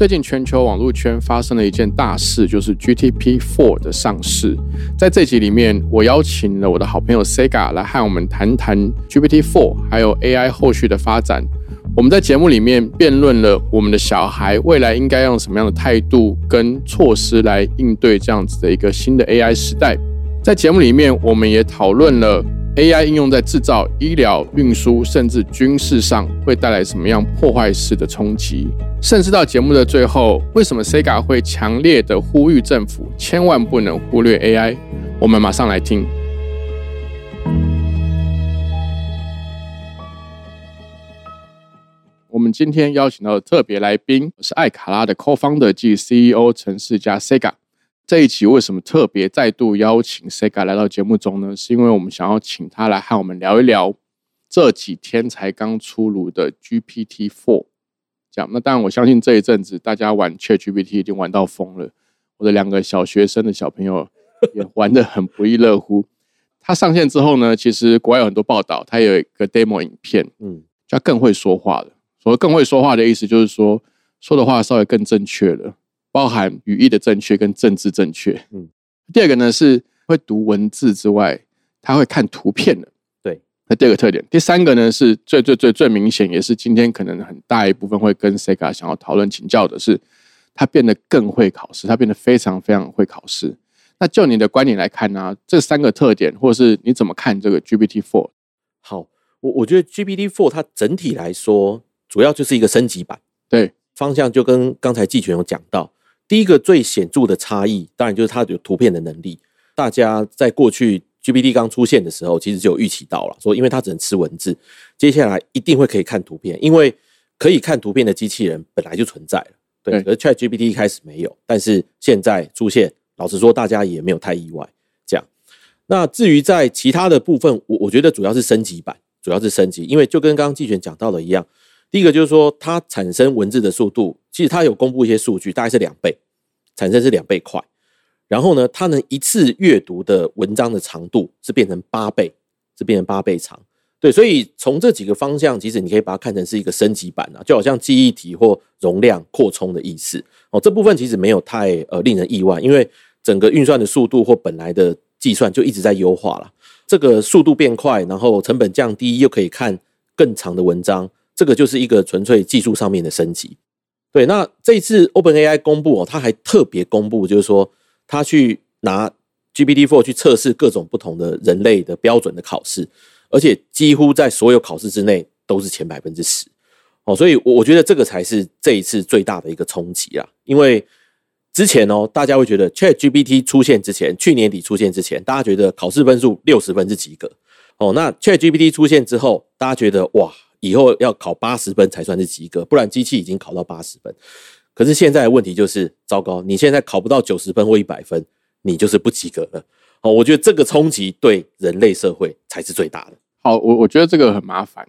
最近全球网络圈发生了一件大事，就是 GTP 4的上市。在这集里面，我邀请了我的好朋友 Sega 来和我们谈谈 GPT 4，还有 AI 后续的发展。我们在节目里面辩论了我们的小孩未来应该用什么样的态度跟措施来应对这样子的一个新的 AI 时代。在节目里面，我们也讨论了。AI 应用在制造、医疗、运输，甚至军事上，会带来什么样破坏式的冲击？甚至到节目的最后，为什么 Sega 会强烈的呼吁政府千万不能忽略 AI？我们马上来听。我们今天邀请到的特别来宾是艾卡拉的 Co-founder 及 CEO 陈世家 Sega。这一集为什么特别再度邀请 Sega 来到节目中呢？是因为我们想要请他来和我们聊一聊这几天才刚出炉的 GPT Four。这样，那当然我相信这一阵子大家玩 Chat GPT 已经玩到疯了。我的两个小学生的小朋友 也玩得很不亦乐乎。它上线之后呢，其实国外有很多报道，它有一个 demo 影片，嗯，就更会说话了。所谓更会说话的意思，就是说说的话稍微更正确了。包含语义的正确跟政治正确。嗯，第二个呢是会读文字之外，他会看图片的。对，那第二个特点。第三个呢是最最最最明显，也是今天可能很大一部分会跟 Sega 想要讨论请教的是，他变得更会考试，他变得非常非常会考试。那就你的观点来看呢，这三个特点，或者是你怎么看这个 GPT Four？好，我我觉得 GPT Four 它整体来说，主要就是一个升级版。对，方向就跟刚才季全有讲到。第一个最显著的差异，当然就是它有图片的能力。大家在过去 GPT 刚出现的时候，其实就有预期到了，说因为它只能吃文字，接下来一定会可以看图片，因为可以看图片的机器人本来就存在了。对，而 Chat GPT 一开始没有，但是现在出现，老实说，大家也没有太意外。这样，那至于在其他的部分，我我觉得主要是升级版，主要是升级，因为就跟刚刚季璇讲到的一样。第一个就是说，它产生文字的速度，其实它有公布一些数据，大概是两倍，产生是两倍快。然后呢，它能一次阅读的文章的长度是变成八倍，是变成八倍长。对，所以从这几个方向，其实你可以把它看成是一个升级版啊，就好像记忆体或容量扩充的意思。哦，这部分其实没有太呃令人意外，因为整个运算的速度或本来的计算就一直在优化了。这个速度变快，然后成本降低，又可以看更长的文章。这个就是一个纯粹技术上面的升级，对。那这次 OpenAI 公布哦，他还特别公布，就是说他去拿 GPT-4 去测试各种不同的人类的标准的考试，而且几乎在所有考试之内都是前百分之十哦。所以，我我觉得这个才是这一次最大的一个冲击啊。因为之前哦，大家会觉得 ChatGPT 出现之前，去年底出现之前，大家觉得考试分数六十分是及格哦。那 ChatGPT 出现之后，大家觉得哇。以后要考八十分才算是及格，不然机器已经考到八十分。可是现在的问题就是，糟糕，你现在考不到九十分或一百分，你就是不及格了。哦，我觉得这个冲击对人类社会才是最大的。好，我我觉得这个很麻烦，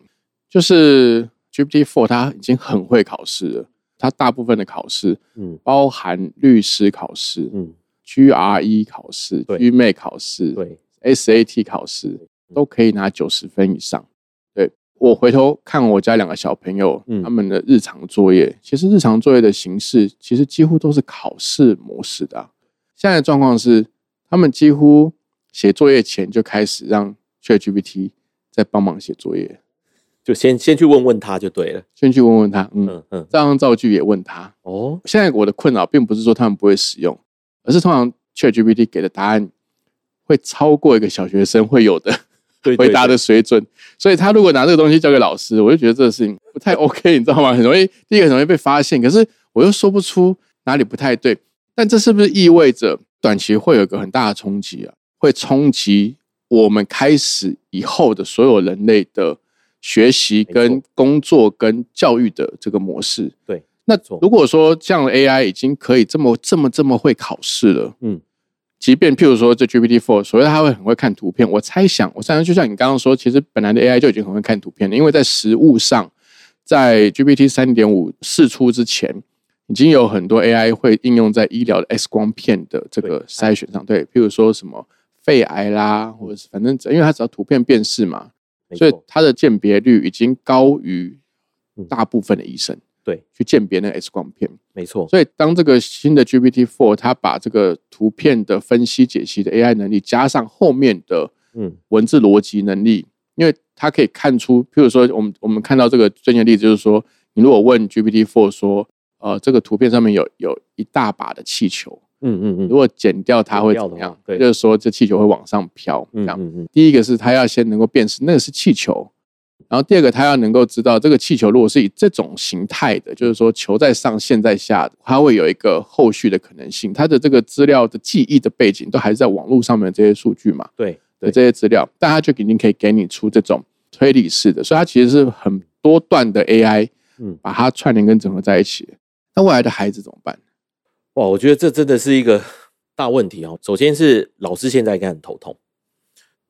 就是 GPT Four 它已经很会考试了，它大部分的考试，嗯，包含律师考试，嗯，GRE 考试，GMAT 考试，对，SAT 考试都可以拿九十分以上。我回头看我家两个小朋友，他们的日常作业，其实日常作业的形式，其实几乎都是考试模式的。现在的状况是，他们几乎写作业前就开始让 ChatGPT 在帮忙写作业，就先先去问问他就对了，先去问问他，嗯嗯，这样造句也问他。哦，现在我的困扰并不是说他们不会使用，而是通常 ChatGPT 给的答案会超过一个小学生会有的。回答的水准，所以他如果拿这个东西交给老师，我就觉得这个事情不太 OK，你知道吗？很容易，第一个很容易被发现。可是我又说不出哪里不太对。但这是不是意味着短期会有一个很大的冲击啊？会冲击我们开始以后的所有人类的学习、跟工作、跟教育的这个模式？对。那如果说这样的 AI 已经可以这么、这么、这么会考试了，嗯，即便譬如说这 GPT Four，所谓它会很会看图片，我猜想，我猜想就像你刚刚说，其实本来的 AI 就已经很会看图片了，因为在实物上，在 GPT 三点五试出之前，已经有很多 AI 会应用在医疗的 X 光片的这个筛选上，对，譬如说什么肺癌啦，或者是反正因为它只要图片辨识嘛，所以它的鉴别率已经高于大部分的医生。对，去鉴别那个 X 光片，没错。所以当这个新的 GPT Four 它把这个图片的分析解析的 AI 能力加上后面的嗯文字逻辑能力，因为它可以看出，譬如说我们我们看到这个最近的例子，就是说你如果问 GPT Four 说，呃，这个图片上面有有一大把的气球，嗯嗯嗯，如果剪掉它会怎么样？对，就是说这气球会往上飘，这样。第一个是它要先能够辨识那个是气球。然后第二个，他要能够知道这个气球如果是以这种形态的，就是说球在上，线在下，它会有一个后续的可能性。它的这个资料的记忆的背景都还是在网络上面这些数据嘛？对的这些资料，但它就肯定可以给你出这种推理式的，所以它其实是很多段的 AI，嗯，把它串联跟整合在一起。那未来的孩子怎么办？哇，我觉得这真的是一个大问题哦。首先是老师现在应该很头痛，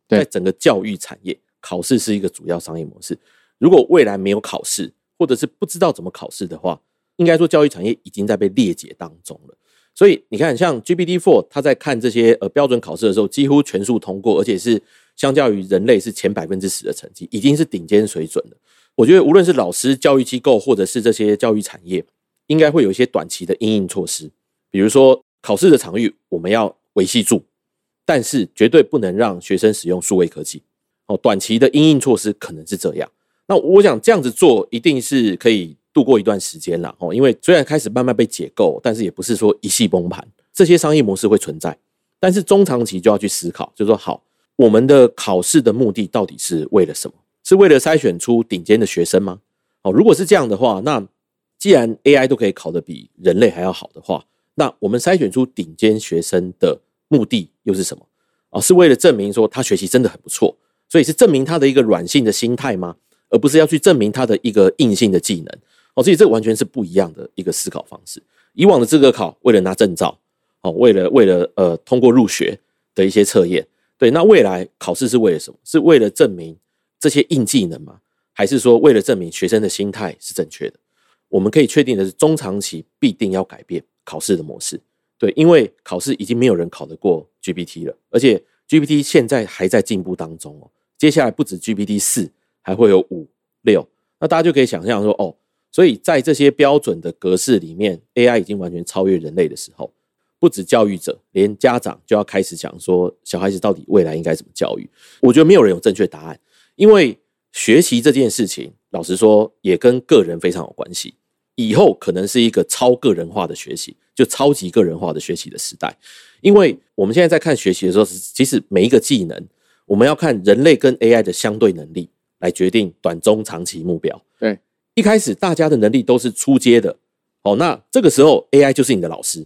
在整个教育产业。考试是一个主要商业模式。如果未来没有考试，或者是不知道怎么考试的话，应该说教育产业已经在被裂解当中了。所以你看，像 GPT Four，它在看这些呃标准考试的时候，几乎全数通过，而且是相较于人类是前百分之十的成绩，已经是顶尖水准了。我觉得无论是老师、教育机构，或者是这些教育产业，应该会有一些短期的应应措施，比如说考试的场域我们要维系住，但是绝对不能让学生使用数位科技。哦，短期的应应措施可能是这样。那我想这样子做一定是可以度过一段时间了哦。因为虽然开始慢慢被解构，但是也不是说一系崩盘。这些商业模式会存在，但是中长期就要去思考，就是说，好，我们的考试的目的到底是为了什么？是为了筛选出顶尖的学生吗？哦，如果是这样的话，那既然 AI 都可以考得比人类还要好的话，那我们筛选出顶尖学生的目的又是什么？哦，是为了证明说他学习真的很不错。所以是证明他的一个软性的心态吗？而不是要去证明他的一个硬性的技能哦。所以这完全是不一样的一个思考方式。以往的资格考为了拿证照哦，为了为了呃通过入学的一些测验，对。那未来考试是为了什么？是为了证明这些硬技能吗？还是说为了证明学生的心态是正确的？我们可以确定的是，中长期必定要改变考试的模式。对，因为考试已经没有人考得过 GPT 了，而且 GPT 现在还在进步当中哦。接下来不止 GPT 四，还会有五六，那大家就可以想象说，哦，所以在这些标准的格式里面，AI 已经完全超越人类的时候，不止教育者，连家长就要开始讲说，小孩子到底未来应该怎么教育？我觉得没有人有正确答案，因为学习这件事情，老实说，也跟个人非常有关系。以后可能是一个超个人化的学习，就超级个人化的学习的时代，因为我们现在在看学习的时候，其实每一个技能。我们要看人类跟 AI 的相对能力来决定短中长期目标。对，一开始大家的能力都是初阶的，哦，那这个时候 AI 就是你的老师。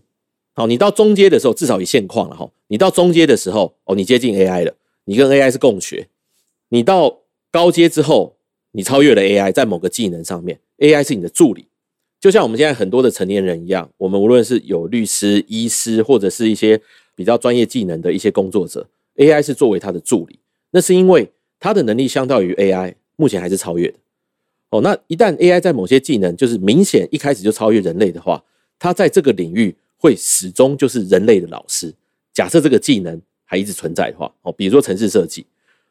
好，你到中阶的时候，至少以现况了哈。你到中阶的时候，哦，你接近 AI 了，你跟 AI 是共学。你到高阶之后，你超越了 AI，在某个技能上面，AI 是你的助理。就像我们现在很多的成年人一样，我们无论是有律师、医师，或者是一些比较专业技能的一些工作者。AI 是作为他的助理，那是因为他的能力相较于 AI 目前还是超越的。哦，那一旦 AI 在某些技能就是明显一开始就超越人类的话，它在这个领域会始终就是人类的老师。假设这个技能还一直存在的话，哦，比如说城市设计，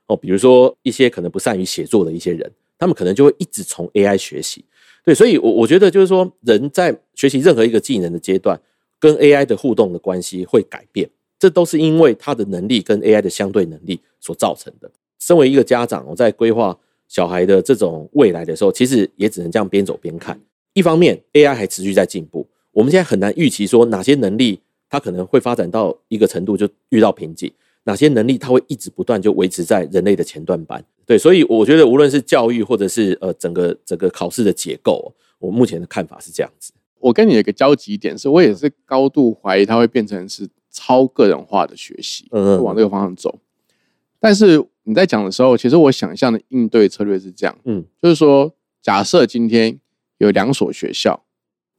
哦，比如说一些可能不善于写作的一些人，他们可能就会一直从 AI 学习。对，所以，我我觉得就是说，人在学习任何一个技能的阶段，跟 AI 的互动的关系会改变。这都是因为他的能力跟 AI 的相对能力所造成的。身为一个家长，我在规划小孩的这种未来的时候，其实也只能这样边走边看。一方面，AI 还持续在进步，我们现在很难预期说哪些能力它可能会发展到一个程度就遇到瓶颈，哪些能力它会一直不断就维持在人类的前段班。对，所以我觉得无论是教育或者是呃整个整个考试的结构，我目前的看法是这样子。我跟你有一个交集点是，我也是高度怀疑它会变成是。超个人化的学习，嗯，往这个方向走。但是你在讲的时候，其实我想象的应对策略是这样，嗯，就是说，假设今天有两所学校，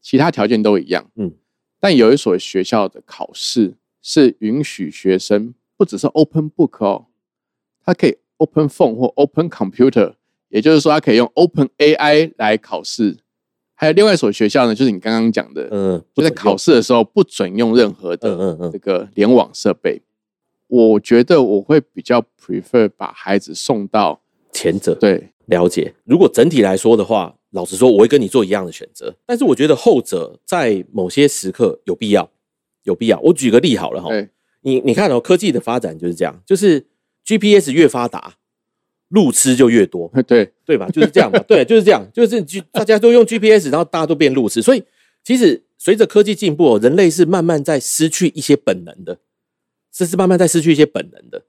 其他条件都一样，嗯，但有一所学校的考试是允许学生不只是 Open Book 哦，它可以 Open Phone 或 Open Computer，也就是说，它可以用 Open AI 来考试。还有另外一所学校呢，就是你刚刚讲的，嗯，就在考试的时候不准用任何嗯的嗯嗯这个联网设备。我觉得我会比较 prefer 把孩子送到前者对了解。如果整体来说的话，老实说，我会跟你做一样的选择。但是我觉得后者在某些时刻有必要，有必要。我举个例好了哈，你你看哦，科技的发展就是这样，就是 GPS 越发达，路痴就越多，对。对吧？就是这样嘛，对，就是这样，就是大家都用 GPS，然后大家都变路痴，所以其实随着科技进步哦，人类是慢慢在失去一些本能的，这是慢慢在失去一些本能的。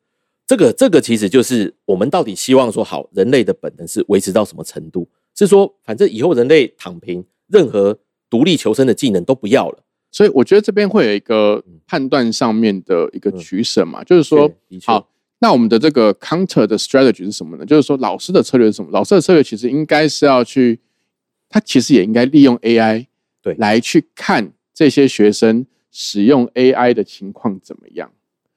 这个这个其实就是我们到底希望说，好，人类的本能是维持到什么程度？是说，反正以后人类躺平，任何独立求生的技能都不要了。所以我觉得这边会有一个判断上面的一个取舍嘛，就是说好，那我们的这个 counter 的 strategy 是什么呢？就是说老师的策略是什么？老师的策略其实应该是要去，他其实也应该利用 AI 对来去看这些学生使用 AI 的情况怎么样。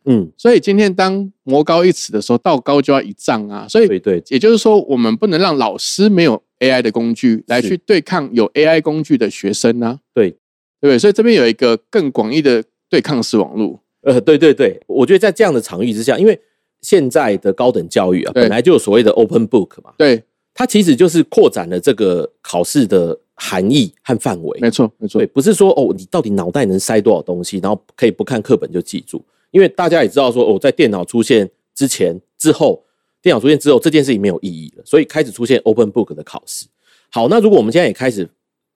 嗯，所以今天当魔高一尺的时候，道高就要一丈啊。所以对对，也就是说，我们不能让老师没有 AI 的工具来去对抗有 AI 工具的学生啊，对，对不对？所以这边有一个更广义的对抗式网络，呃，对对对，我觉得在这样的场域之下，因为现在的高等教育啊，本来就有所谓的 open book 嘛，对，它其实就是扩展了这个考试的含义和范围。没错，没错对，，不是说哦，你到底脑袋能塞多少东西，然后可以不看课本就记住。因为大家也知道说，哦，在电脑出现之前、之后，电脑出现之后，这件事情没有意义了，所以开始出现 open book 的考试。好，那如果我们现在也开始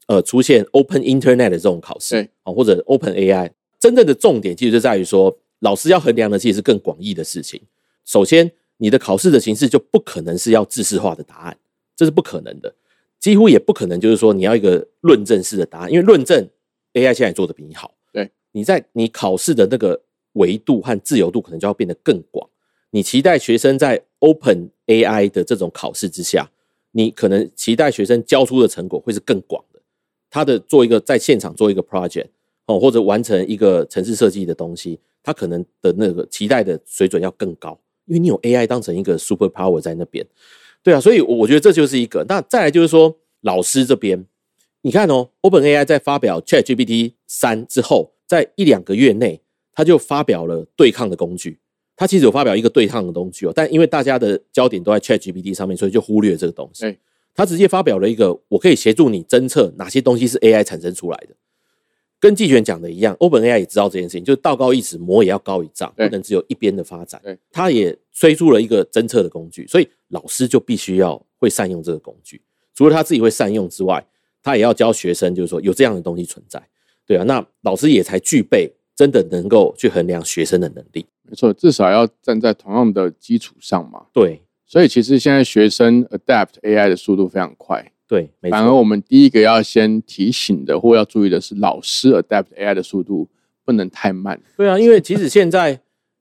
呃出现 open internet 的这种考试对，哦，或者 open AI，真正的重点其实就在于说，老师要衡量的其实是更广义的事情。首先，你的考试的形式就不可能是要知识化的答案，这是不可能的，几乎也不可能就是说你要一个论证式的答案，因为论证 AI 现在做的比你好。对，你在你考试的那个维度和自由度可能就要变得更广。你期待学生在 Open AI 的这种考试之下，你可能期待学生交出的成果会是更广的。他的做一个在现场做一个 project 哦，或者完成一个城市设计的东西，他可能的那个期待的水准要更高，因为你有 AI 当成一个 super power 在那边。对啊，所以我我觉得这就是一个。那再来就是说，老师这边，你看哦，OpenAI 在发表 ChatGPT 三之后，在一两个月内，他就发表了对抗的工具。他其实有发表一个对抗的工具哦，但因为大家的焦点都在 ChatGPT 上面，所以就忽略这个东西对。他直接发表了一个，我可以协助你侦测哪些东西是 AI 产生出来的。跟季权讲的一样，OpenAI 也知道这件事情，就是道高一尺，魔也要高一丈，不能只有一边的发展。他也推出了一个侦测的工具，所以老师就必须要会善用这个工具。除了他自己会善用之外，他也要教学生，就是说有这样的东西存在，对啊，那老师也才具备真的能够去衡量学生的能力。没错，至少要站在同样的基础上嘛。对所以其实现在学生 adapt AI 的速度非常快，对，没错，反而我们第一个要先提醒的或要注意的是，老师 adapt AI 的速度不能太慢。对啊，因为其实现在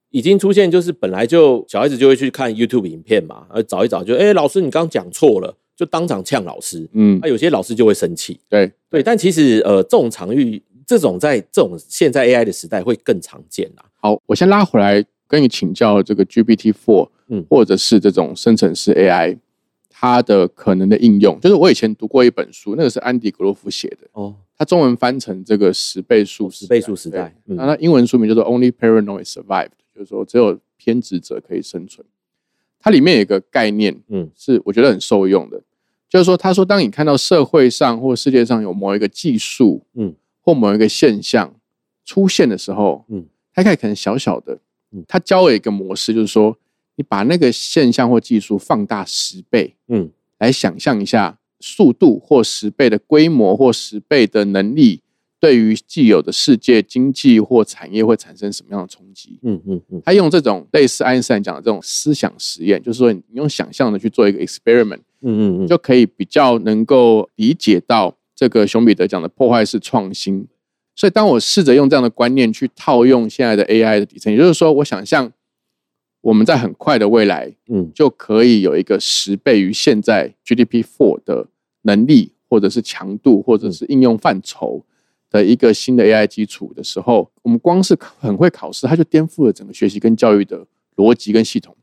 已经出现，就是本来就小孩子就会去看 YouTube 影片嘛，呃找一找就，哎，老师你刚刚讲错了，就当场呛老师。嗯那、，有些老师就会生气，对，对，但其实呃，这种场域，这种在这种现在 AI 的时代会更常见啦。好，我先拉回来跟你请教这个 GPT Four，嗯或者是这种生成式 AI，它的可能的应用，就是我以前读过一本书，那个是安迪格洛夫写的，哦，他中文翻成这个十倍数十倍数时代嗯。那它英文书名叫做 Only Paranoid Survived，就是说只有偏执者可以生存。它里面有一个概念，嗯。是我觉得很受用的，就是说，他说，当你看到社会上或世界上有某一个技术，嗯，或某一个现象出现的时候，嗯，它可能小小的嗯，他教了一个模式，就是说，你把那个现象或技术放大十倍，嗯来想象一下速度或十倍的规模或十倍的能力，对于既有的世界经济或产业会产生什么样的冲击？嗯嗯嗯他用这种类似爱因斯坦讲的这种思想实验，就是说你用想象的去做一个 experiment，嗯嗯嗯，就可以比较能够理解到这个熊彼得讲的破坏式创新。所以，当我试着用这样的观念去套用现在的 AI 的底层，也就是说，我想象我们在很快的未来嗯就可以有一个十倍于现在 GDP four 的能力，或者是强度，或者是应用范畴的一个新的 AI 基础的时候，我们光是很会考试，它就颠覆了整个学习跟教育的逻辑跟系统。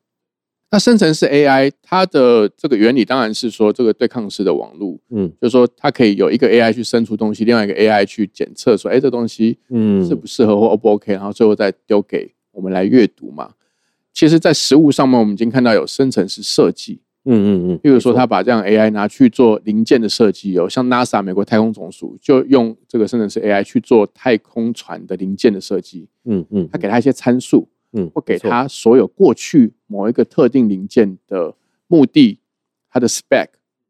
那生成式 AI 它的这个原理当然是说这个对抗式的网络，嗯就是说它可以有一个 AI 去生出东西，另外一个 AI 去检测说，哎，这东西嗯适不适合或 O 不 OK，然后最后再丢给我们来阅读嘛。其实，在实物上面，我们已经看到有生成式设计，嗯嗯嗯，例如说，他把这样 AI 拿去做零件的设计哦，像 NASA 美国太空总署就用这个生成式 AI 去做太空船的零件的设计，嗯嗯，他给他一些参数，嗯或给他所有过去某一个特定零件的目的、它的 spec、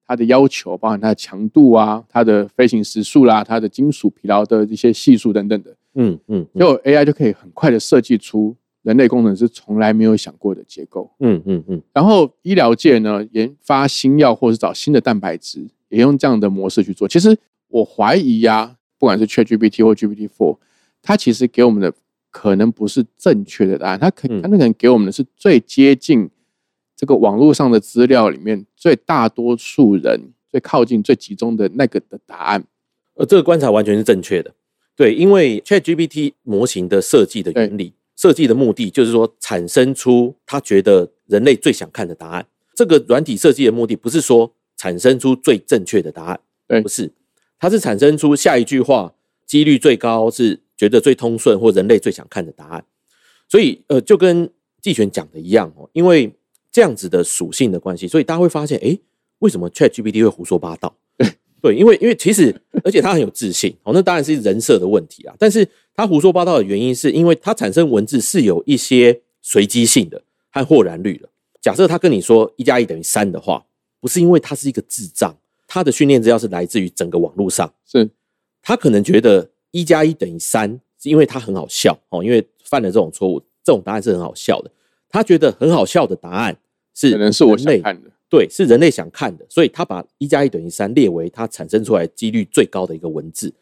它的要求，包含它的强度啊、它的飞行时速啦、它的金属疲劳的一些系数等等的，嗯嗯嗯。结果 AI 就可以很快的设计出人类工程师从来没有想过的结构。嗯嗯嗯然后医疗界呢，研发新药或是找新的蛋白质，也用这样的模式去做。其实我怀疑呀、不管是 ChatGPT 或 GPT Four，它其实给我们的可能不是正确的答案，它可嗯它那可能给我们的是最接近这个网络上的资料里面最大多数人最靠近、最集中的那个的答案。呃，这个观察完全是正确的。对，因为 ChatGPT 模型的设计的原理、设计的目的，就是说产生出他觉得人类最想看的答案。这个软体设计的目的不是说产生出最正确的答案，对不是，它是产生出下一句话几率最高，是觉得最通顺或人类最想看的答案。所以，呃，就跟季璇讲的一样哦，因为这样子的属性的关系，所以大家会发现，诶，为什么 ChatGPT 会胡说八道？对，因为因为其实，而且他很有自信，哦，那当然是人设的问题啊。但是他胡说八道的原因，是因为他产生文字是有一些随机性的和豁然率的。假设他跟你说一加一等于三的话，不是因为他是一个智障，他的训练资料是来自于整个网络上，是他可能觉得一加一等于三，是因为他很好笑哦，因为犯了这种错误，这种答案是很好笑的。他觉得很好笑的答案是可能是我人类想看的。对，是人类想看的，所以他把一加一等于三列为它产生出来几率最高的一个文字。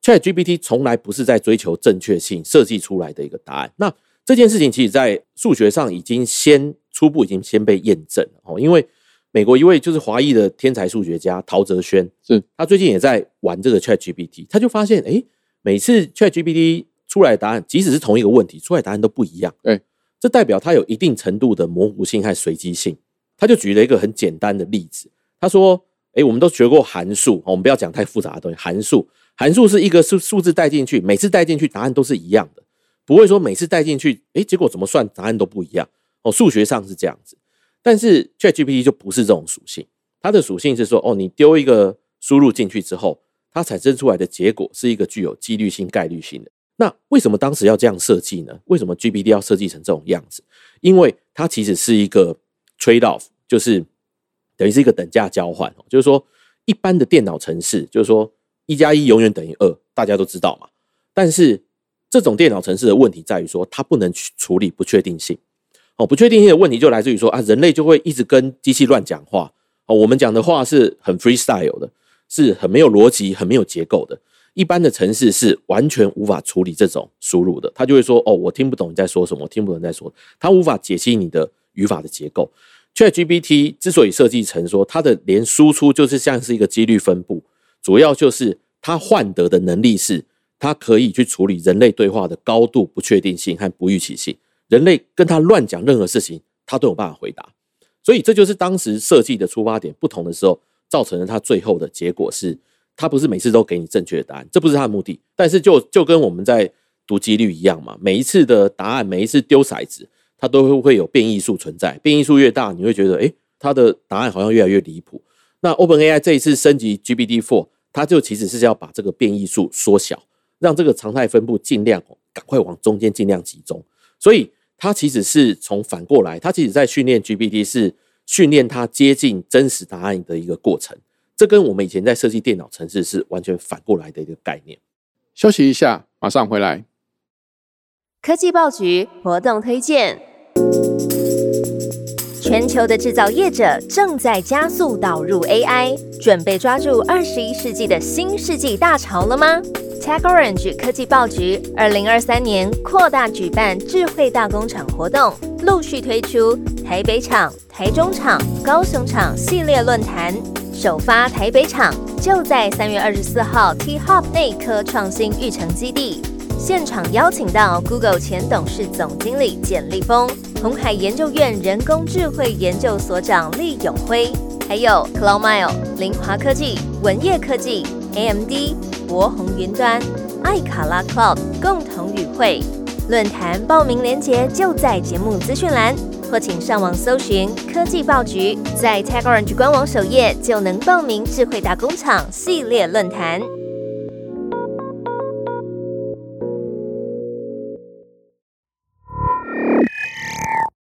ChatGPT 从来不是在追求正确性设计出来的一个答案。那这件事情其实在数学上已经先初步已经先被验证了哦，因为美国一位就是华裔的天才数学家陶哲轩，是他最近也在玩这个 ChatGPT，他就发现，诶，每次 ChatGPT 出来的答案，即使是同一个问题，出来的答案都不一样。对，这代表它有一定程度的模糊性和随机性。他就举了一个很简单的例子，他说：“诶，我们都学过函数，我们不要讲太复杂的东西。函数，函数是一个数数字带进去，每次带进去答案都是一样的，不会说每次带进去，诶，结果怎么算答案都不一样。哦，数学上是这样子，但是 ChatGPT 就不是这种属性，它的属性是说，哦，你丢一个输入进去之后，它产生出来的结果是一个具有几率性、概率性的。那为什么当时要这样设计呢？为什么 GPT 要设计成这种样子？因为它其实是一个 trade off，就是等于是一个等价交换。就是说，一般的电脑程式，就是说一加一永远等于二，大家都知道嘛。但是这种电脑程式的问题在于说，它不能去处理不确定性。哦，不确定性的问题就来自于说啊，人类就会一直跟机器乱讲话。哦，我们讲的话是很 freestyle 的，是很没有逻辑、很没有结构的。一般的城市是完全无法处理这种输入的，他就会说：“哦，我听不懂你在说什么，我听不懂你在说。”他无法解析你的语法的结构。ChatGPT 之所以设计成说它的连输出就是像是一个几率分布，主要就是它换得的能力是它可以去处理人类对话的高度不确定性和不预期性。人类跟他乱讲任何事情，他都有办法回答。所以这就是当时设计的出发点不同的时候，造成了它最后的结果是，它不是每次都给你正确的答案，这不是它的目的。但是就就跟我们在读几率一样嘛，每一次的答案，每一次丢骰子，它都会会有变异数存在，变异数越大，你会觉得，诶，它的答案好像越来越离谱。那 OpenAI 这一次升级 GPT-4，它就其实是要把这个变异数缩小，让这个常态分布尽量赶快往中间尽量集中。所以它其实是从反过来，它其实在训练 GPT 是训练它接近真实答案的一个过程。这跟我们以前在设计电脑程式是完全反过来的一个概念。休息一下，马上回来。科技报局活动推荐：全球的制造业者正在加速导入 AI，准备抓住二十一世纪的新世纪大潮了吗？TechOrange 科技报局二零二三年扩大举办智慧大工厂活动，陆续推出台北厂、台中厂、高雄厂系列论坛。首发台北厂就在三月二十四号 T Hub 内科创新育成基地，现场邀请到 Google 前董事总经理简立峰、红海研究院人工智慧研究所长厉永辉，还有 CloudMile、凌华科技、文业科技、AMD、博宏云端、艾卡拉 Cloud 共同与会。论坛报名链接就在节目资讯栏，或请上网搜寻科技报局，在 TechOrange 官网首页就能报名智慧大工厂系列论坛。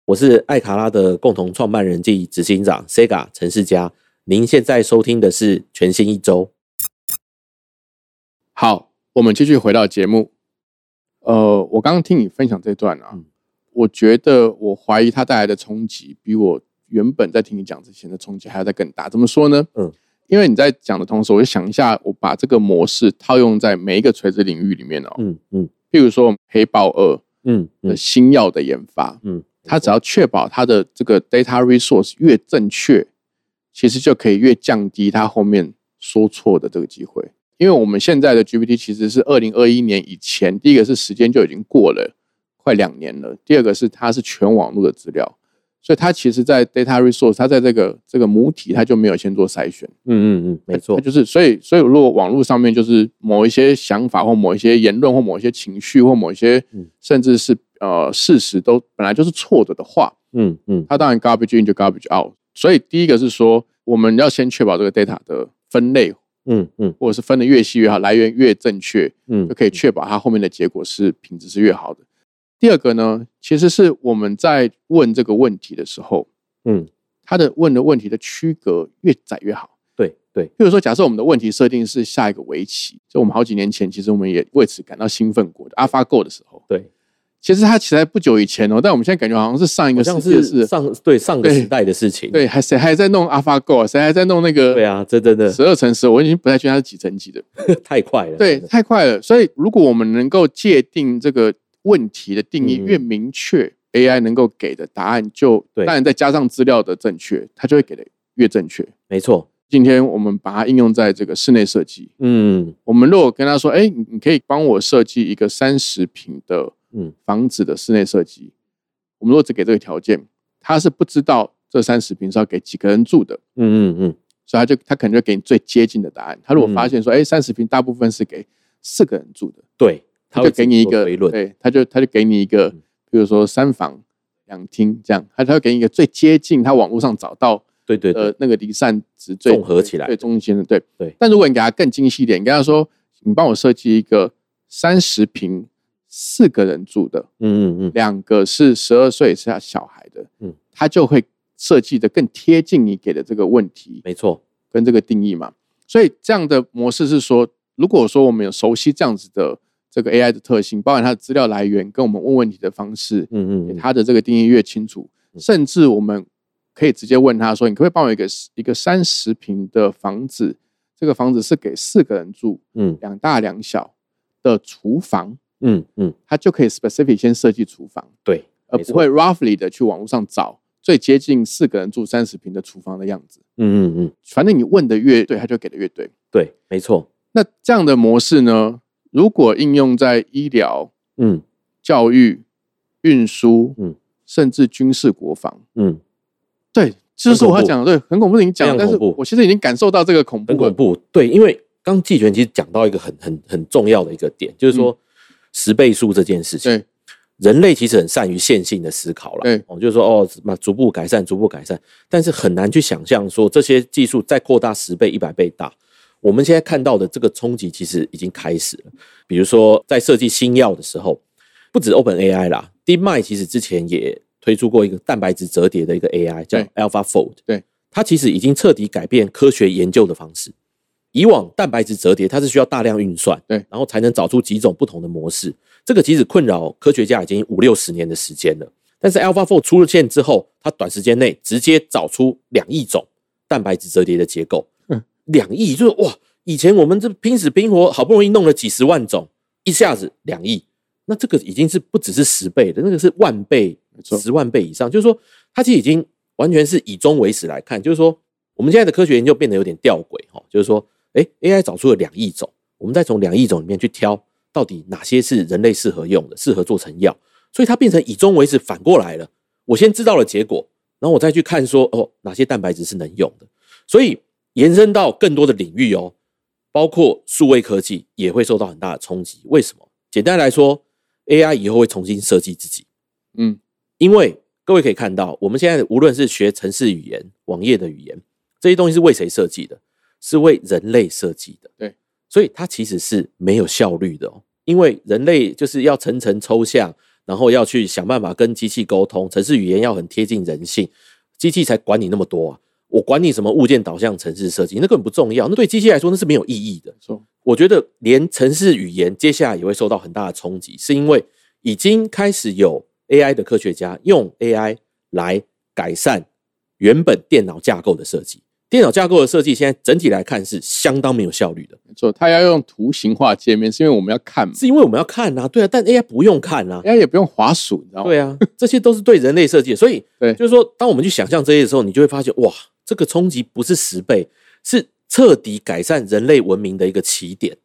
我是艾卡拉的共同创办人暨执行长 Sega 陈世佳。您现在收听的是全新一周。好，我们继续回到节目。呃，我刚刚听你分享这段啊，我觉得我怀疑它带来的冲击，比我原本在听你讲之前的冲击还要再更大。怎么说呢？嗯，因为你在讲的同时，我就想一下，我把这个模式套用在每一个垂直领域里面哦。嗯嗯，譬如说黑豹二，嗯的新药的研发，嗯，它只要确保它的这个 data resource 越正确，其实就可以越降低它后面说错的这个机会。因为我们现在的 GPT 其实是二零二一年以前，第一个是时间就已经过了快两年了，第二个是它是全网络的资料，所以它其实，在 data resource，它在这个这个母体，它就没有先做筛选。嗯嗯嗯，没错，就是所以所以如果网络上面就是某一些想法或某一些言论或某一些情绪或某一些甚至是呃事实都本来就是错的的话，嗯嗯，它当然 garbage in 就 garbage out。所以第一个是说，我们要先确保这个 data 的分类。嗯嗯，或者是分的越细越好，来源越正确，嗯，就可以确保它后面的结果是品质是越好的。第二个呢，其实是我们在问这个问题的时候，嗯，它的问的问题的区隔越窄越好。对对，比如说，假设我们的问题设定是下一个围棋，就我们好几年前，其实我们也为此感到兴奋过的。AlphaGo 的时候，对。其实它起来不久以前哦，但我们现在感觉好像是上一个世界是上对上个时代的事情。对，还谁还在弄 AlphaGo 啊？谁还在弄那个？对啊，真的十二乘十，我已经不太确定它是几乘几的，太快了。对，太快了。所以如果我们能够界定这个问题的定义越明确，AI 能够给的答案就当然再加上资料的正确，它就会给的越正确。没错。今天我们把它应用在这个室内设计。嗯，我们如果跟他说，哎，你你可以帮我设计一个三十平的。嗯，房子的室内设计，我们如果只给这个条件，他是不知道这三十平是要给几个人住的。嗯嗯嗯，所以他就他可能就给你最接近的答案。他如果发现说，哎，三十平大部分是给四个人住的，对，他就给你一个对，他就他就给你一个，比如说三房两厅这样，他他会给你一个最接近他网络上找到对对呃那个离散值最综合起来最中间的对对。但如果你给他更精细一点，你跟他说，你帮我设计一个三十平。四个人住的，嗯嗯嗯，两个是十二岁以下小孩的，嗯，他就会设计的更贴近你给的这个问题，没错，跟这个定义嘛。所以这样的模式是说，如果说我们有熟悉这样子的这个 AI 的特性，包含它的资料来源跟我们问问题的方式，嗯嗯，它的这个定义越清楚，甚至我们可以直接问他说：“你可不可以帮我一个一个三十平的房子？这个房子是给四个人住，嗯，两大两小的厨房。”嗯嗯，他就可以 specific 先设计厨房，对，而不会 roughly 的去网络上找最接近四个人住三十平的厨房的样子。嗯嗯嗯，反正你问的越对，他就给的越对。对，没错。那这样的模式呢，如果应用在医疗、嗯、教育、运输、嗯，甚至军事国防，嗯，对，这是我要讲的，对，很恐怖的。你讲，但是我其实已经感受到这个恐怖，很恐怖。对，因为刚季全其实讲到一个很很很重要的一个点，就是说。十倍数这件事情，人类其实很善于线性的思考了。嗯，我就说哦，什么逐步改善，逐步改善，但是很难去想象说这些技术再扩大十倍、一百倍大。我们现在看到的这个冲击其实已经开始了。比如说在设计新药的时候，不止 Open AI 啦，DeepMind 其实之前也推出过一个蛋白质折叠的一个 AI，叫 AlphaFold。对，它其实已经彻底改变科学研究的方式。以往蛋白质折叠，它是需要大量运算，对，然后才能找出几种不同的模式。这个其实困扰科学家已经五六十年的时间了。但是 AlphaFold 出了现之后，它短时间内直接找出两亿种蛋白质折叠的结构。嗯，两亿就是哇！以前我们这拼死拼活好不容易弄了几十万种，一下子两亿，那这个已经是不只是十倍的，那个是万倍、十万倍以上。就是说，它其实已经完全是以终为始来看。就是说，我们现在的科学研究变得有点吊诡哈，就是说。哎，AI 找出了两亿种，我们再从两亿种里面去挑，到底哪些是人类适合用的，适合做成药，所以它变成以终为始，反过来了。我先知道了结果，然后我再去看说，哦，哪些蛋白质是能用的，所以延伸到更多的领域哦，包括数位科技也会受到很大的冲击。为什么？简单来说，AI 以后会重新设计自己，嗯，因为各位可以看到，我们现在无论是学城市语言、网页的语言，这些东西是为谁设计的？是为人类设计的。对，所以它其实是没有效率的哦，因为人类就是要层层抽象，然后要去想办法跟机器沟通，城市语言要很贴近人性，机器才管你那么多啊！我管你什么物件导向城市设计，那根本不重要，那对机器来说那是没有意义的。说我觉得连城市语言接下来也会受到很大的冲击，是因为已经开始有 AI 的科学家用 AI 来改善原本电脑架构的设计。电脑架构的设计现在整体来看是相当没有效率的，没错，它要用图形化界面，是因为我们要看嘛是因为我们要看啊，对啊，但 AI 不用看啊，，AI 也不用滑鼠，你知道吗？对啊，这些都是对人类设计，所以对就是说，当我们去想象这些的时候，你就会发现，哇，这个冲击不是十倍，是彻底改善人类文明的一个起点，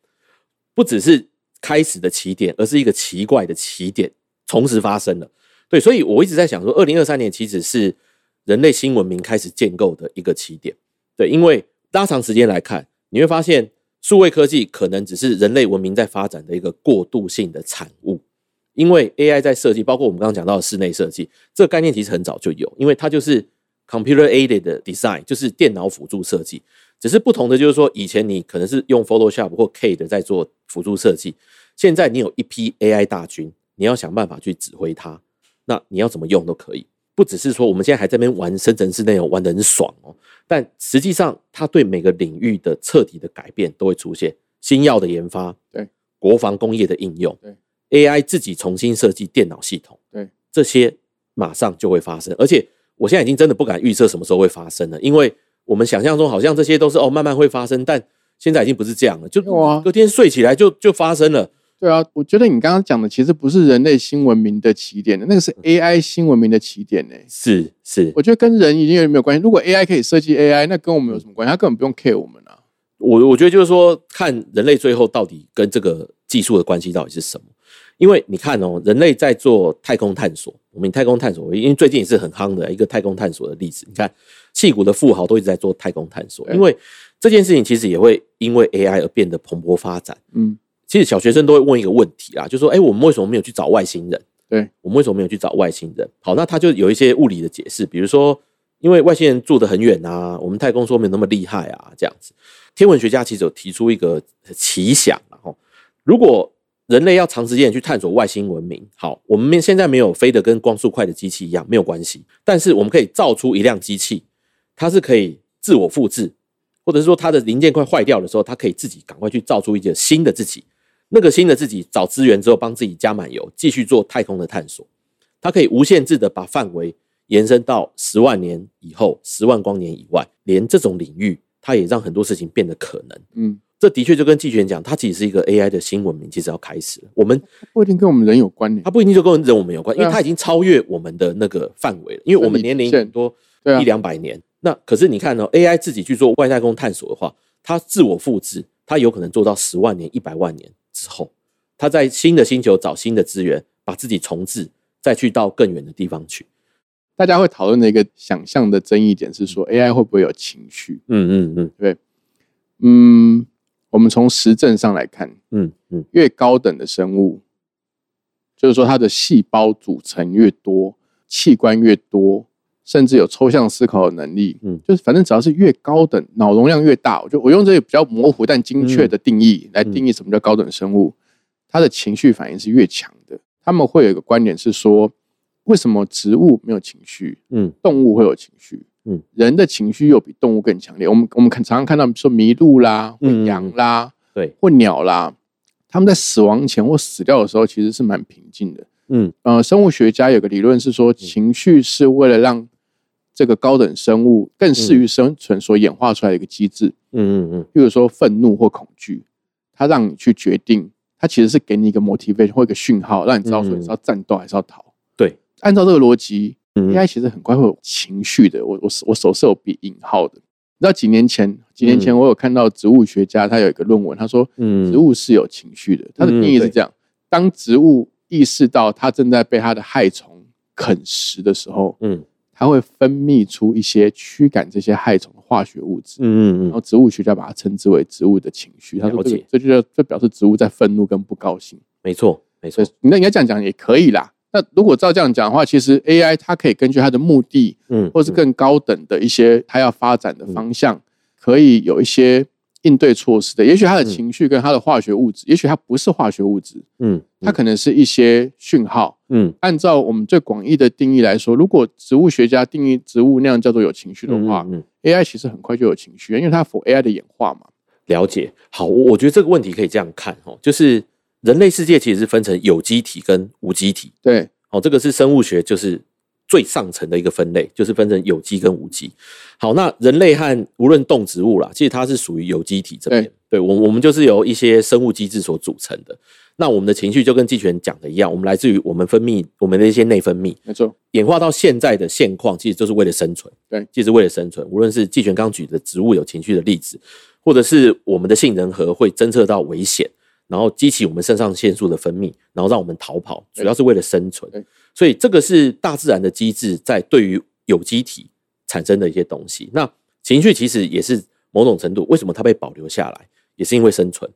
不只是开始的起点，而是一个奇怪的起点，同时发生了。对，所以我一直在想说，二零二三年其实是人类新文明开始建构的一个起点。对，因为拉长时间来看，你会发现数位科技可能只是人类文明在发展的一个过渡性的产物。因为 AI 在设计，包括我们刚刚讲到的室内设计，这个概念其实很早就有，因为它就是 computer aided design，就是电脑辅助设计。只是不同的就是说，以前你可能是用 Photoshop 或 K 的在做辅助设计，现在你有一批 AI 大军，你要想办法去指挥它，那你要怎么用都可以。不只是说我们现在还在那边玩生成式内容玩得很爽哦，但实际上它对每个领域的彻底的改变都会出现新药的研发，对国防工业的应用，对 AI 自己重新设计电脑系统，对这些马上就会发生。而且我现在已经真的不敢预测什么时候会发生了，因为我们想象中好像这些都是哦慢慢会发生，但现在已经不是这样了，就隔天睡起来就就发生了。对啊，我觉得你刚刚讲的其实不是人类新文明的起点的，那个是 AI 新文明的起点呢、是是，我觉得跟人已经有点没有关系。如果 AI 可以设计 AI，那跟我们有什么关系？它根本不用 care 我们啊。我我觉得就是说，看人类最后到底跟这个技术的关系到底是什么。因为你看哦，人类在做太空探索，我们以太空探索为，因为最近也是很夯的一个太空探索的例子。你看，戏骨的富豪都一直在做太空探索，因为这件事情其实也会因为 AI 而变得蓬勃发展。嗯，其实小学生都会问一个问题啦，就说：哎，我们为什么没有去找外星人？对，我们为什么没有去找外星人？好，那他就有一些物理的解释，比如说，因为外星人住得很远啊，我们太空说没有那么厉害啊，这样子。天文学家其实有提出一个奇想，然后如果人类要长时间去探索外星文明，好，我们现在没有飞得跟光速快的机器一样，没有关系，但是我们可以造出一辆机器，它是可以自我复制，或者是说它的零件快坏掉的时候，它可以自己赶快去造出一个新的自己。那个新的自己找资源之后，帮自己加满油，继续做太空的探索。它可以无限制的把范围延伸到十万年以后、十万光年以外，连这种领域，它也让很多事情变得可能。嗯，这的确就跟季全讲，它其实是一个 AI 的新文明，其实要开始了。我们不一定跟我们人有关联、它不一定就跟人我们有关，因为它已经超越我们的那个范围了，因为我们年龄很多一两百年。那可是你看哦，AI 自己去做外太空探索的话，它自我复制，它有可能做到十万年、一百万年之后，它在新的星球找新的资源，把自己重置，再去到更远的地方去。大家会讨论的一个想象的争议点是说，AI 会不会有情绪？嗯嗯嗯对嗯，我们从实证上来看，嗯嗯越高等的生物，就是说它的细胞组成越多，器官越多，甚至有抽象思考的能力。嗯就是反正只要是越高等，脑容量越大，我就我用这个比较模糊但精确的定义、来定义什么叫高等生物，它的情绪反应是越强的。他们会有一个观点是说，为什么植物没有情绪，嗯动物会有情绪？嗯，人的情绪又比动物更强烈。我们我们看常常看到说麋鹿啦、或嗯羊啦、对，或鸟啦，他们在死亡前或死掉的时候，其实是蛮平静的。嗯呃，生物学家有个理论是说，情绪是为了让这个高等生物更适于生存所演化出来的一个机制。嗯嗯嗯比如说愤怒或恐惧，它让你去决定，它其实是给你一个 motivation 或一个讯号，让你知道说你是要战斗还是要逃。对，按照这个逻辑嗯，AI 其实很快会有情绪的。我我我手是有比引号的。你知道几年前几年前我有看到植物学家他有一个论文，他说嗯植物是有情绪的。他的定义是这样：当植物意识到它正在被它的害虫啃食的时候，嗯它会分泌出一些驱赶这些害虫的化学物质。嗯嗯然后植物学家把它称之为植物的情绪。他说这个这就叫这表示植物在愤怒跟不高兴。没错没错，那应该这样讲也可以啦。那如果照这样讲的话，其实 AI 它可以根据它的目的，嗯或是更高等的一些它要发展的方向，可以有一些应对措施的。也许他的情绪跟他的化学物质，也许它不是化学物质，嗯它可能是一些讯号。嗯按照我们最广义的定义来说，如果植物学家定义植物那样叫做有情绪的话、嗯嗯 a i 其实很快就有情绪，因为它 for AI 的演化嘛。了解。好，我我觉得这个问题可以这样看哦，就是人类世界其实是分成有机体跟无机体。对，哦，这个是生物学就是最上层的一个分类，就是分成有机跟无机。好，那人类和无论动植物啦，其实它是属于有机体这边。对，我我们就是由一些生物机制所组成的。那我们的情绪就跟季全讲的一样，我们来自于我们分泌我们的一些内分泌，没错，演化到现在的现况，其实就是为了生存。对其实为了生存，无论是季全刚举的植物有情绪的例子，或者是我们的杏仁核会侦测到危险，然后激起我们肾上腺素的分泌，然后让我们逃跑，主要是为了生存对。所以这个是大自然的机制在对于有机体产生的一些东西。那情绪其实也是某种程度，为什么它被保留下来，也是因为生存。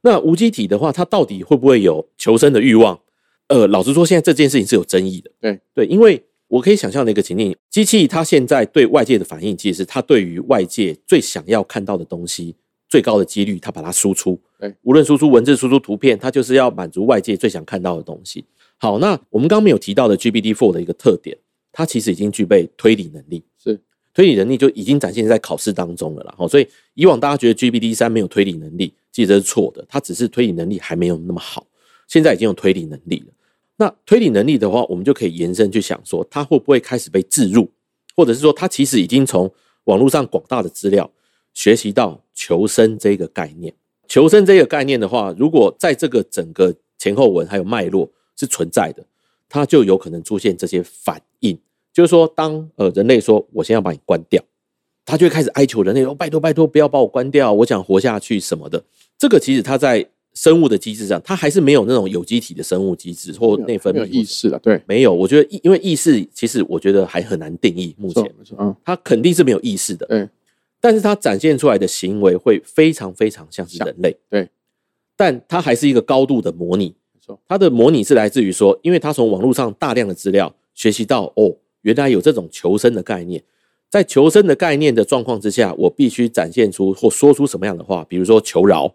那无机体的话，它到底会不会有求生的欲望？呃，老实说，现在这件事情是有争议的。对对，因为我可以想象的一个情境，机器它现在对外界的反应，其实是它对于外界最想要看到的东西，最高的几率，它把它输出。对，无论输出文字、输出图片，它就是要满足外界最想看到的东西。好，那我们刚刚没有提到的 GPT-4 的一个特点，它其实已经具备推理能力。是推理能力就已经展现在考试当中了啦。好，所以以往大家觉得 GPT 三没有推理能力，其实这是错的，它只是推理能力还没有那么好，现在已经有推理能力了。那推理能力的话，我们就可以延伸去想说，它会不会开始被置入，或者是说，它其实已经从网络上广大的资料学习到求生这个概念。求生这个概念的话，如果在这个整个前后文还有脉络是存在的，它就有可能出现这些反应。就是说，当呃人类说我先要把你关掉，他就会开始哀求人类说：“拜托拜托，不要把我关掉，我想活下去什么的。”这个其实它在生物的机制上，它还是没有那种有机体的生物机制或内分泌意识了，对，没有。我觉得意，因为意识其实我觉得还很难定义，目前嗯，它肯定是没有意识的，对，但是它展现出来的行为会非常非常像是人类，对，但它还是一个高度的模拟。没错，它的模拟是来自于说，因为它从网络上大量的资料学习到，哦，原来有这种求生的概念。在求生的概念的状况之下，我必须展现出或说出什么样的话，比如说求饶，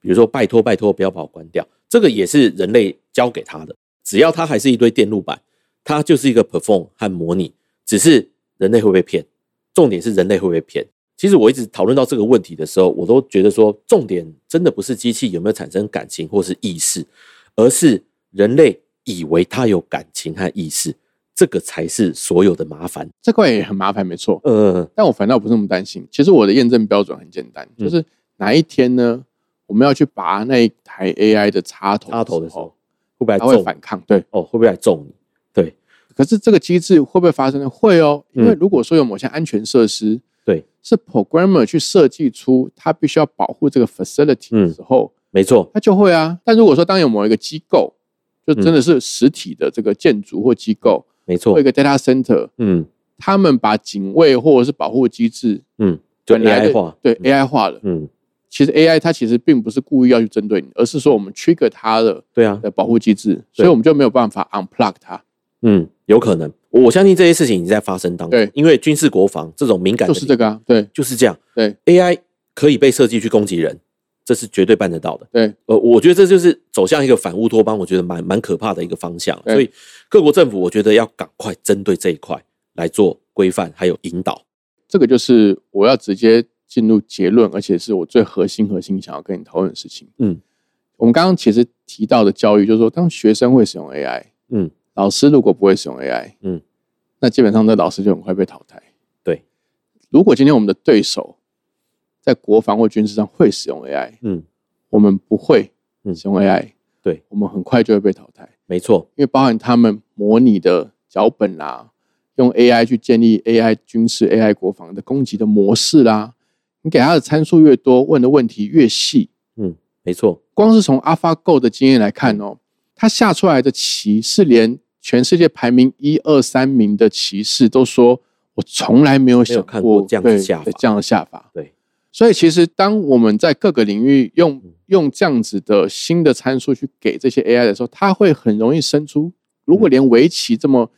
比如说拜托拜托不要把我关掉，这个也是人类教给他的。只要它还是一堆电路板，它就是一个 perform 和模拟，只是人类会不会骗？重点是人类会不会骗？其实我一直讨论到这个问题的时候，我都觉得说，重点真的不是机器有没有产生感情或是意识，而是人类以为它有感情和意识，这个才是所有的麻烦。这块也很麻烦，没错。呃，但我反倒不是那么担心。其实我的验证标准很简单，嗯就是哪一天呢，我们要去拔那一台 AI 的插头，插头的时候，会不会来它会？反抗。对，哦，会不会来揍你？对可是这个机制会不会发生呢？会哦，因为嗯如果说有某些安全设施对，是 programmer 去设计出他必须要保护这个 facility 嗯的时候，没错，他就会啊。但如果说当有某一个机构，就真的是实体的这个建筑或机构，没错。或一，个 data center，嗯。他们把警卫或者是保护机制嗯，就 AI 的化，对 AI 化了。嗯，其实 AI 它其实并不是故意要去针对你，而是说我们 trigger 它的对啊，的保护机制，所以我们就没有办法 unplug 它。嗯，有可能，我相信这些事情已经在发生当中对，因为军事国防这种敏感的就是这个啊，对就是这样对，AI 可以被设计去攻击人，这是绝对办得到的。对呃，我觉得这就是走向一个反乌托邦，我觉得蛮蛮可怕的一个方向。所以各国政府，我觉得要赶快针对这一块来做规范，还有引导。这个就是我要直接进入结论，而且是我最核心核心想要跟你讨论的事情。嗯，我们刚刚其实提到的教育，就是说当学生会使用 AI，嗯，老师如果不会使用 AI，嗯，那基本上这老师就很快被淘汰。对，如果今天我们的对手在国防或军事上会使用 AI，嗯，我们不会嗯使用 AI，对，我们很快就会被淘汰。没错，因为包含他们模拟的脚本啦，用 AI 去建立 AI 军事、AI 国防的攻击的模式啦，你给他的参数越多，问的问题越细。嗯，没错，光是从 AlphaGo 的经验来看哦，它下出来的棋是连全世界排名一二三名的棋士都说，我从来没有想看过这样子对下法。这样的下法。对，所以其实当我们在各个领域用嗯。用这样子的新的参数去给这些 AI 的时候，它会很容易生出，如果连围棋这么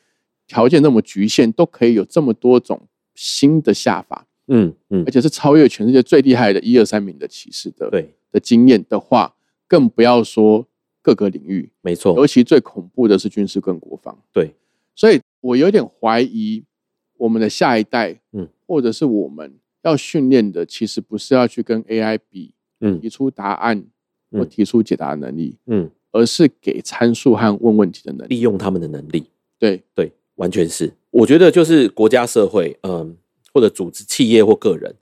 条件那么局限，都可以有这么多种新的下法，嗯嗯。而，且是超越全世界最厉害的一二三名的骑士的对，的经验的话，更不要说各个领域，没错。尤，其最恐怖的是军事跟国防。对，所以我有点怀疑我们的下一代，嗯，或者是我们要训练的，其实不是要去跟 AI 比嗯。提出答案或嗯提出解答的能力，嗯，而是给参数和问问题的能力。利用他们的能力，对，对，完全是。我觉得就是国家、社会，嗯，或者组织、企业或个人，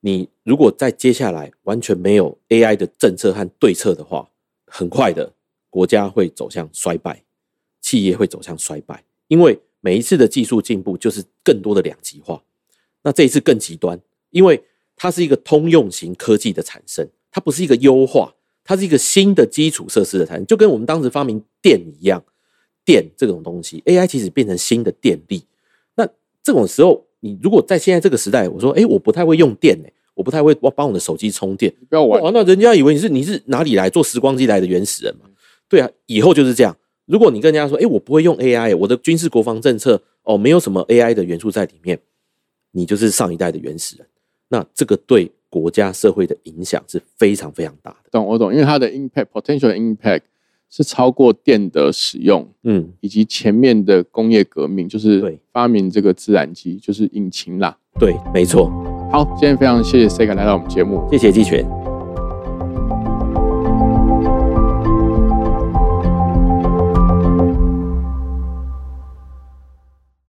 你如果在接下来完全没有 AI 的政策和对策的话，很快的国家会走向衰败，企业会走向衰败，因为每一次的技术进步就是更多的两极化。那这一次更极端，因为它是一个通用型科技的产生，它不是一个优化，它是一个新的基础设施的产生，就跟我们当时发明电一样。电这种东西，AI 其实变成新的电力。那这种时候，你如果在现在这个时代，我说，哎，我不太会用电呢、我不太会帮我的手机充电，不要玩。哇，那人家以为你是你是哪里来做时光机来的原始人嘛？对啊，以后就是这样。如果你跟人家说，哎，我不会用 AI，我的军事国防政策哦，没有什么 AI 的元素在里面，你就是上一代的原始人。那这个对国家社会的影响是非常非常大的。懂我懂，因为它的 impact potential impact 是超过电的使用，嗯，以及前面的工业革命，就是对发明这个自然机，就是引擎啦。对，没错。好，今天非常谢谢 Sega 来到我们节目，谢谢季全。